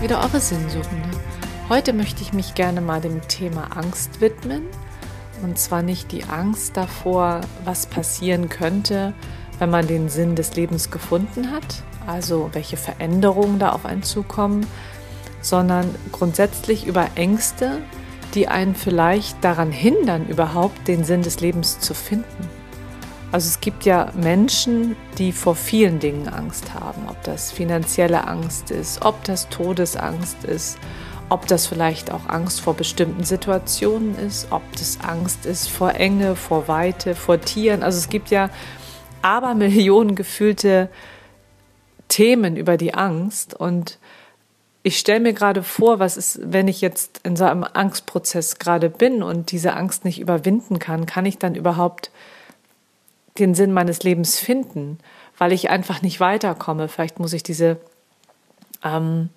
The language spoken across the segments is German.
wieder eure Sinnsuchende. Heute möchte ich mich gerne mal dem Thema Angst widmen. Und zwar nicht die Angst davor, was passieren könnte, wenn man den Sinn des Lebens gefunden hat, also welche Veränderungen da auf einen zukommen, sondern grundsätzlich über Ängste, die einen vielleicht daran hindern, überhaupt den Sinn des Lebens zu finden. Also es gibt ja Menschen, die vor vielen Dingen Angst haben, ob das finanzielle Angst ist, ob das Todesangst ist, ob das vielleicht auch Angst vor bestimmten Situationen ist, ob das Angst ist vor Enge, vor Weite, vor Tieren. Also es gibt ja aber Millionen gefühlte Themen über die Angst und ich stelle mir gerade vor, was ist, wenn ich jetzt in so einem Angstprozess gerade bin und diese Angst nicht überwinden kann, kann ich dann überhaupt den Sinn meines Lebens finden, weil ich einfach nicht weiterkomme. Vielleicht muss ich diese ähm,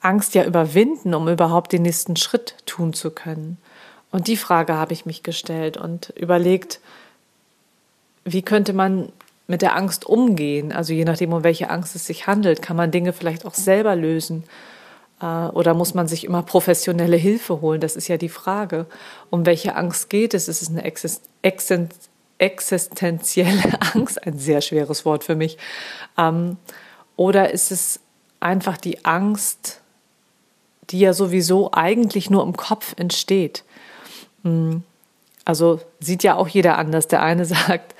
Angst ja überwinden, um überhaupt den nächsten Schritt tun zu können. Und die Frage habe ich mich gestellt und überlegt, wie könnte man mit der Angst umgehen? Also je nachdem, um welche Angst es sich handelt, kann man Dinge vielleicht auch selber lösen. Äh, oder muss man sich immer professionelle Hilfe holen? Das ist ja die Frage. Um welche Angst geht es? Ist es eine existenzielle Angst? Ein sehr schweres Wort für mich. Ähm, oder ist es einfach die Angst, die ja sowieso eigentlich nur im Kopf entsteht? Hm. Also sieht ja auch jeder anders. Der eine sagt,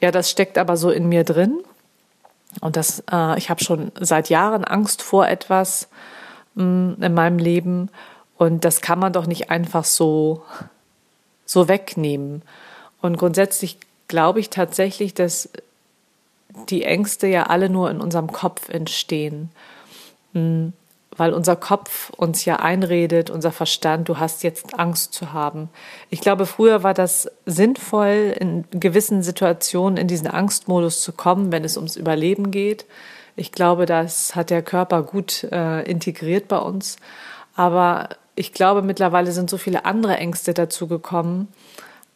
ja, das steckt aber so in mir drin. Und das, äh, ich habe schon seit Jahren Angst vor etwas mh, in meinem Leben. Und das kann man doch nicht einfach so, so wegnehmen. Und grundsätzlich glaube ich tatsächlich, dass die Ängste ja alle nur in unserem Kopf entstehen. Mh, weil unser Kopf uns ja einredet, unser Verstand, du hast jetzt Angst zu haben. Ich glaube, früher war das sinnvoll, in gewissen Situationen in diesen Angstmodus zu kommen, wenn es ums Überleben geht. Ich glaube, das hat der Körper gut äh, integriert bei uns. Aber ich glaube, mittlerweile sind so viele andere Ängste dazu gekommen,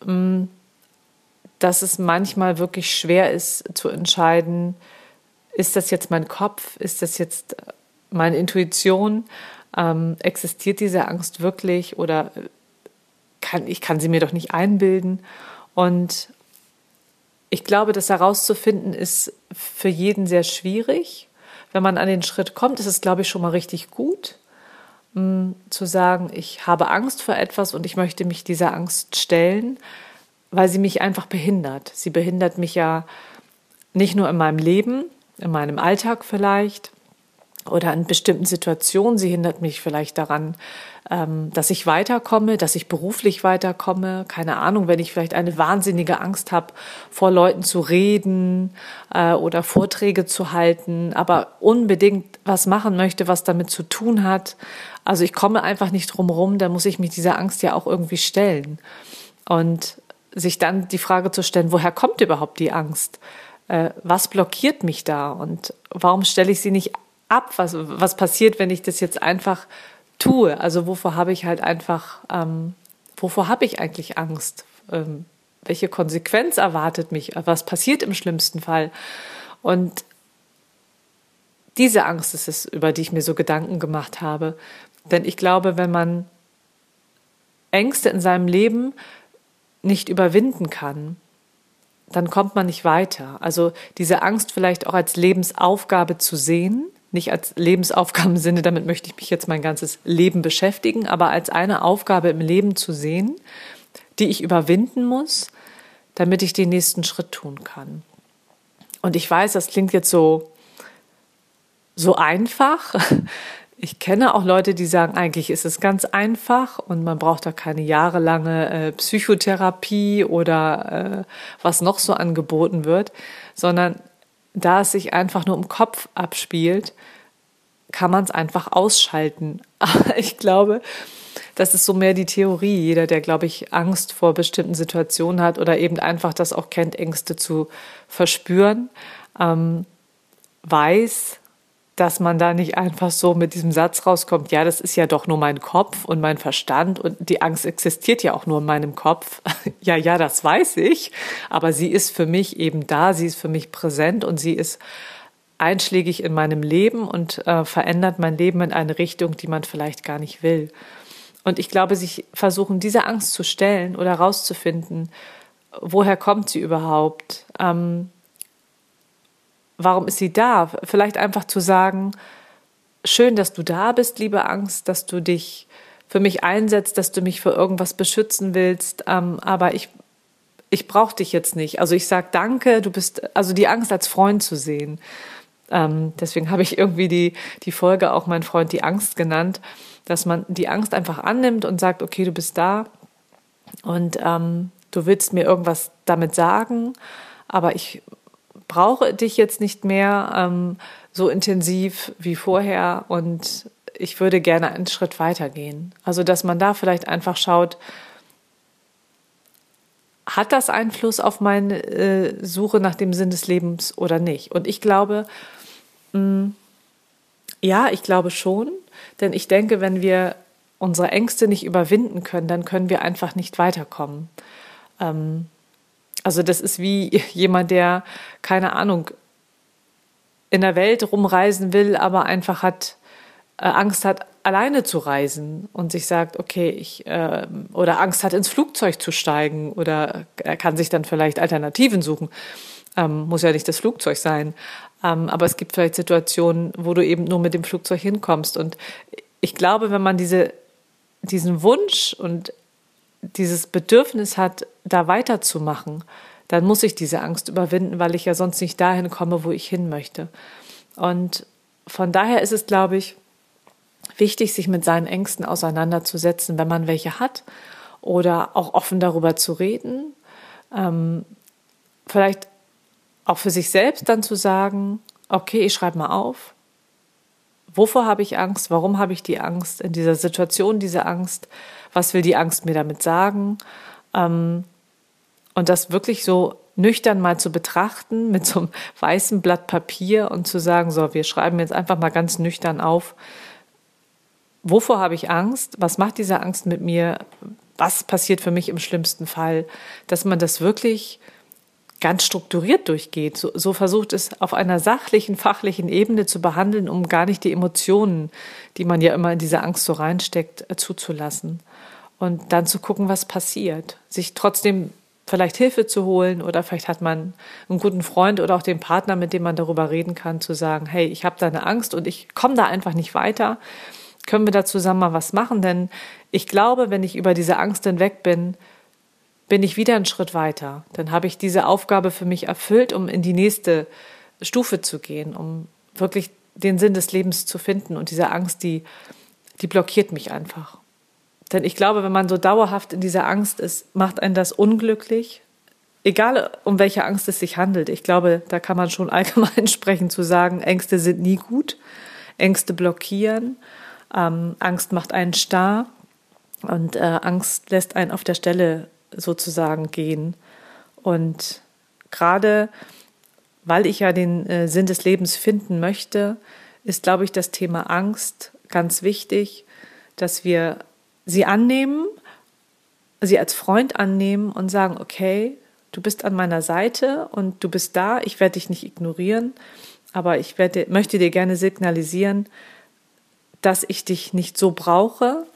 mh, mm, dass es manchmal wirklich schwer ist zu entscheiden, ist das jetzt mein Kopf, ist das jetzt meine Intuition, ähm, existiert diese Angst wirklich oder kann, ich kann sie mir doch nicht einbilden. Und ich glaube, das herauszufinden ist für jeden sehr schwierig. Wenn man an den Schritt kommt, ist es, glaube ich, schon mal richtig gut, mh, mm, zu sagen, ich habe Angst vor etwas und ich möchte mich dieser Angst stellen, weil sie mich einfach behindert. Sie behindert mich ja nicht nur in meinem Leben, in meinem Alltag vielleicht, oder in bestimmten Situationen. Sie hindert mich vielleicht daran, ähm, dass ich weiterkomme, dass ich beruflich weiterkomme. Keine Ahnung, wenn ich vielleicht eine wahnsinnige Angst habe, vor Leuten zu reden äh, oder Vorträge zu halten, aber unbedingt was machen möchte, was damit zu tun hat. Also ich komme einfach nicht drum rum, dann muss ich mich dieser Angst ja auch irgendwie stellen. Und sich dann die Frage zu stellen, woher kommt überhaupt die Angst? Äh, was blockiert mich da und warum stelle ich sie nicht ab? Was, was passiert, wenn ich das jetzt einfach tue? Also wovor habe ich halt einfach, ähm, wovor habe ich eigentlich Angst? Ähm, welche Konsequenz erwartet mich? Was passiert im schlimmsten Fall? Und diese Angst ist es, über die ich mir so Gedanken gemacht habe. Denn ich glaube, wenn man Ängste in seinem Leben nicht überwinden kann, dann kommt man nicht weiter. Also diese Angst vielleicht auch als Lebensaufgabe zu sehen nicht als Lebensaufgabensinne, damit möchte ich mich jetzt mein ganzes Leben beschäftigen, aber als eine Aufgabe im Leben zu sehen, die ich überwinden muss, damit ich den nächsten Schritt tun kann. Und ich weiß, das klingt jetzt so, so einfach. Ich kenne auch Leute, die sagen, eigentlich ist es ganz einfach und man braucht da keine jahrelange äh, Psychotherapie oder äh, was noch so angeboten wird, sondern da es sich einfach nur im Kopf abspielt, kann man es einfach ausschalten. Aber ich glaube, das ist so mehr die Theorie. Jeder, der, glaube ich, Angst vor bestimmten Situationen hat oder eben einfach das auch kennt, Ängste zu verspüren, ähm, weiß, dass man da nicht einfach so mit diesem Satz rauskommt, ja, das ist ja doch nur mein Kopf und mein Verstand und die Angst existiert ja auch nur in meinem Kopf. ja, ja, das weiß ich, aber sie ist für mich eben da, sie ist für mich präsent und sie ist einschlägig in meinem Leben und äh, verändert mein Leben in eine Richtung, die man vielleicht gar nicht will. Und ich glaube, sich versuchen, diese Angst zu stellen oder herauszufinden, woher kommt sie überhaupt? Ähm, warum ist sie da? Vielleicht einfach zu sagen, schön, dass du da bist, liebe Angst, dass du dich für mich einsetzt, dass du mich für irgendwas beschützen willst, ähm, aber ich ich brauche dich jetzt nicht. Also ich sage danke, du bist, also die Angst als Freund zu sehen. Ähm, deswegen habe ich irgendwie die, die Folge auch mein Freund die Angst genannt, dass man die Angst einfach annimmt und sagt, okay, du bist da und ähm, du willst mir irgendwas damit sagen, aber ich brauche dich jetzt nicht mehr ähm, so intensiv wie vorher und ich würde gerne einen Schritt weitergehen. Also dass man da vielleicht einfach schaut, hat das Einfluss auf meine äh, Suche nach dem Sinn des Lebens oder nicht? Und ich glaube, mh, mm, ja, ich glaube schon, denn ich denke, wenn wir unsere Ängste nicht überwinden können, dann können wir einfach nicht weiterkommen. Ähm, also das ist wie jemand, der, keine Ahnung, in der Welt rumreisen will, aber einfach hat äh, Angst hat, alleine zu reisen und sich sagt, okay, ich äh, oder Angst hat, ins Flugzeug zu steigen oder er kann sich dann vielleicht Alternativen suchen. Ähm, muss ja nicht das Flugzeug sein. Ähm, aber es gibt vielleicht Situationen, wo du eben nur mit dem Flugzeug hinkommst. Und ich glaube, wenn man diese, diesen Wunsch und dieses Bedürfnis hat, da weiterzumachen, dann muss ich diese Angst überwinden, weil ich ja sonst nicht dahin komme, wo ich hin möchte. Und von daher ist es, glaube ich, wichtig, sich mit seinen Ängsten auseinanderzusetzen, wenn man welche hat oder auch offen darüber zu reden. Ähm, vielleicht auch für sich selbst dann zu sagen, okay, ich schreibe mal auf, wovor habe ich Angst, warum habe ich die Angst? In dieser Situation, diese Angst, was will die Angst mir damit sagen? Ähm, und das wirklich so nüchtern mal zu betrachten mit so einem weißen Blatt Papier und zu sagen, so, wir schreiben jetzt einfach mal ganz nüchtern auf, wovor habe ich Angst, was macht diese Angst mit mir, was passiert für mich im schlimmsten Fall, dass man das wirklich ganz strukturiert durchgeht, so, so versucht es auf einer sachlichen, fachlichen Ebene zu behandeln, um gar nicht die Emotionen, die man ja immer in diese Angst so reinsteckt, äh, zuzulassen. Und dann zu gucken, was passiert. Sich trotzdem vielleicht Hilfe zu holen oder vielleicht hat man einen guten Freund oder auch den Partner, mit dem man darüber reden kann, zu sagen, hey, ich habe da eine Angst und ich komme da einfach nicht weiter. Können wir da zusammen mal was machen? Denn ich glaube, wenn ich über diese Angst hinweg bin, bin ich wieder einen Schritt weiter. Dann habe ich diese Aufgabe für mich erfüllt, um in die nächste Stufe zu gehen, um wirklich den Sinn des Lebens zu finden. Und diese Angst, die, die blockiert mich einfach. Denn ich glaube, wenn man so dauerhaft in dieser Angst ist, macht einen das unglücklich. Egal, um welche Angst es sich handelt. Ich glaube, da kann man schon allgemein sprechen, zu sagen, Ängste sind nie gut. Ängste blockieren. Ähm, Angst macht einen starr. Und äh, Angst lässt einen auf der Stelle sozusagen gehen. Und gerade weil ich ja den äh, Sinn des Lebens finden möchte, ist, glaube ich, das Thema Angst ganz wichtig, dass wir sie annehmen, sie als Freund annehmen und sagen, okay, du bist an meiner Seite und du bist da, ich werde dich nicht ignorieren, aber ich werde, möchte dir gerne signalisieren, dass ich dich nicht so brauche,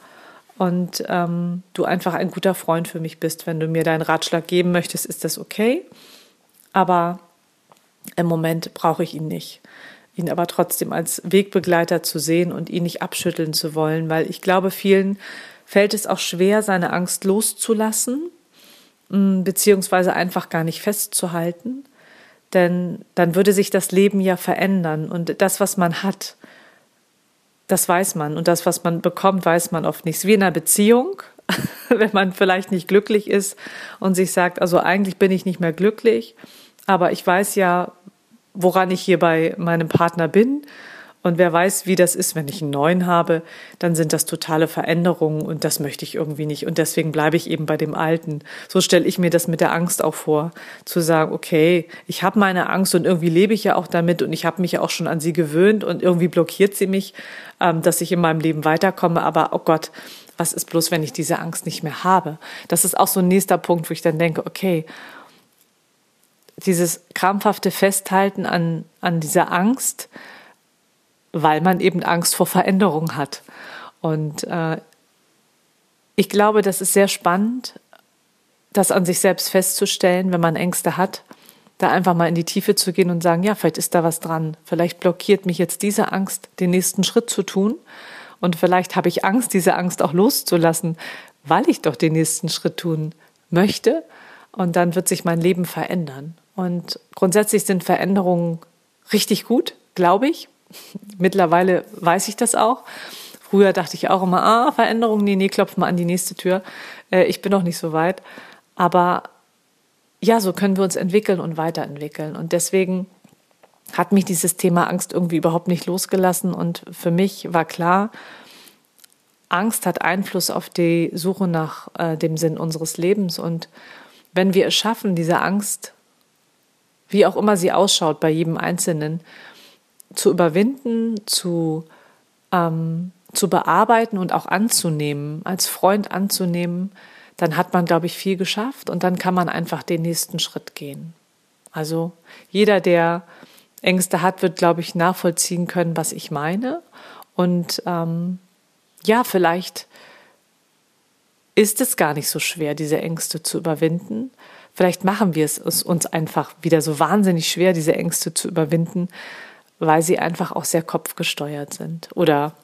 und ähm, du einfach ein guter Freund für mich bist. Wenn du mir deinen Ratschlag geben möchtest, ist das okay. Aber im Moment brauche ich ihn nicht. Ihn aber trotzdem als Wegbegleiter zu sehen und ihn nicht abschütteln zu wollen, weil ich glaube, vielen fällt es auch schwer, seine Angst loszulassen, mm, beziehungsweise einfach gar nicht festzuhalten. Denn dann würde sich das Leben ja verändern und das, was man hat, das weiß man. Und das, was man bekommt, weiß man oft nicht. Wie in einer Beziehung, wenn man vielleicht nicht glücklich ist und sich sagt, also eigentlich bin ich nicht mehr glücklich, aber ich weiß ja, woran ich hier bei meinem Partner bin und wer weiß, wie das ist, wenn ich einen neuen habe, dann sind das totale Veränderungen und das möchte ich irgendwie nicht. Und deswegen bleibe ich eben bei dem Alten. So stelle ich mir das mit der Angst auch vor, zu sagen, okay, ich habe meine Angst und irgendwie lebe ich ja auch damit und ich habe mich ja auch schon an sie gewöhnt und irgendwie blockiert sie mich, ähm, dass ich in meinem Leben weiterkomme. Aber oh Gott, was ist bloß, wenn ich diese Angst nicht mehr habe? Das ist auch so ein nächster Punkt, wo ich dann denke, okay, dieses krampfhafte Festhalten an, an dieser Angst, weil man eben Angst vor Veränderung hat. Und äh, ich glaube, das ist sehr spannend, das an sich selbst festzustellen, wenn man Ängste hat, da einfach mal in die Tiefe zu gehen und sagen, ja, vielleicht ist da was dran. Vielleicht blockiert mich jetzt diese Angst, den nächsten Schritt zu tun. Und vielleicht habe ich Angst, diese Angst auch loszulassen, weil ich doch den nächsten Schritt tun möchte. Und dann wird sich mein Leben verändern. Und grundsätzlich sind Veränderungen richtig gut, glaube ich. Mittlerweile weiß ich das auch. Früher dachte ich auch immer, ah, Veränderung, nee, nee, klopf mal an die nächste Tür. Äh, ich bin noch nicht so weit. Aber ja, so können wir uns entwickeln und weiterentwickeln. Und deswegen hat mich dieses Thema Angst irgendwie überhaupt nicht losgelassen. Und für mich war klar, Angst hat Einfluss auf die Suche nach äh, dem Sinn unseres Lebens. Und wenn wir es schaffen, diese Angst, wie auch immer sie ausschaut, bei jedem Einzelnen, zu überwinden, zu, ähm, zu bearbeiten und auch anzunehmen, als Freund anzunehmen, dann hat man, glaube ich, viel geschafft und dann kann man einfach den nächsten Schritt gehen. Also jeder, der Ängste hat, wird, glaube ich, nachvollziehen können, was ich meine. Und ähm, ja, vielleicht ist es gar nicht so schwer, diese Ängste zu überwinden. Vielleicht machen wir es uns einfach wieder so wahnsinnig schwer, diese Ängste zu überwinden, weil sie einfach auch sehr kopfgesteuert sind oder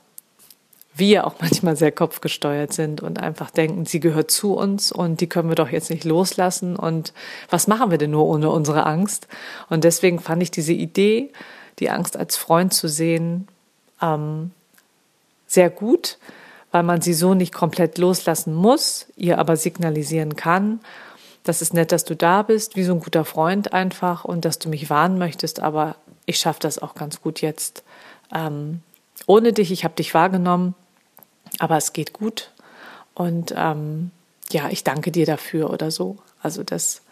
wir auch manchmal sehr kopfgesteuert sind und einfach denken, sie gehört zu uns und die können wir doch jetzt nicht loslassen und was machen wir denn nur ohne unsere Angst? Und deswegen fand ich diese Idee, die Angst als Freund zu sehen, ähm, sehr gut, weil man sie so nicht komplett loslassen muss, ihr aber signalisieren kann, das ist nett, dass du da bist, wie so ein guter Freund einfach und dass du mich warnen möchtest, aber ich schaffe das auch ganz gut jetzt. Ähm, ohne dich, ich habe dich wahrgenommen, aber es geht gut. Und ähm, ja, ich danke dir dafür oder so. Also das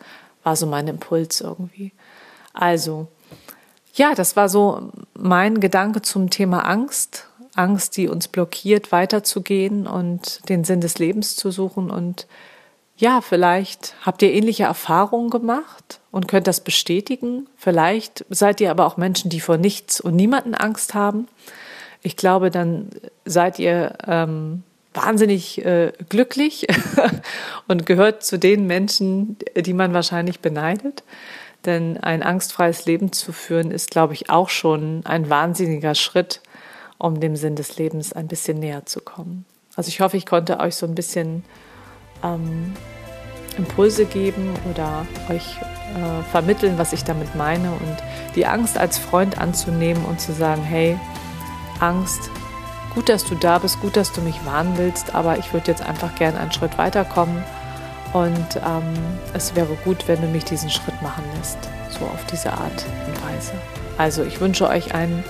war so mein Impuls irgendwie. Also, ja, das war so mein Gedanke zum Thema Angst. Angst, die uns blockiert, weiterzugehen und den Sinn des Lebens zu suchen. Und ja, vielleicht habt ihr ähnliche Erfahrungen gemacht und könnt das bestätigen. Vielleicht seid ihr aber auch Menschen, die vor nichts und niemanden Angst haben ich glaube, dann seid ihr ähm, wahnsinnig äh, glücklich und gehört zu den Menschen, die man wahrscheinlich beneidet. Denn ein angstfreies Leben zu führen, ist, glaube ich, auch schon ein wahnsinniger Schritt, um dem Sinn des Lebens ein bisschen näher zu kommen. Also ich hoffe, ich konnte euch so ein bisschen ähm, Impulse geben oder euch äh, vermitteln, was ich damit meine und die Angst als Freund anzunehmen und zu sagen, hey, Angst. Gut, dass du da bist, gut, dass du mich warnen willst, aber ich würde jetzt einfach gerne einen Schritt weiterkommen und ähm, es wäre gut, wenn du mich diesen Schritt machen lässt, so auf diese Art und Weise. Also ich wünsche euch einen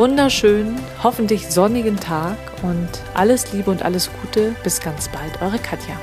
wunderschönen, hoffentlich sonnigen Tag und alles Liebe und alles Gute. Bis ganz bald, eure Katja.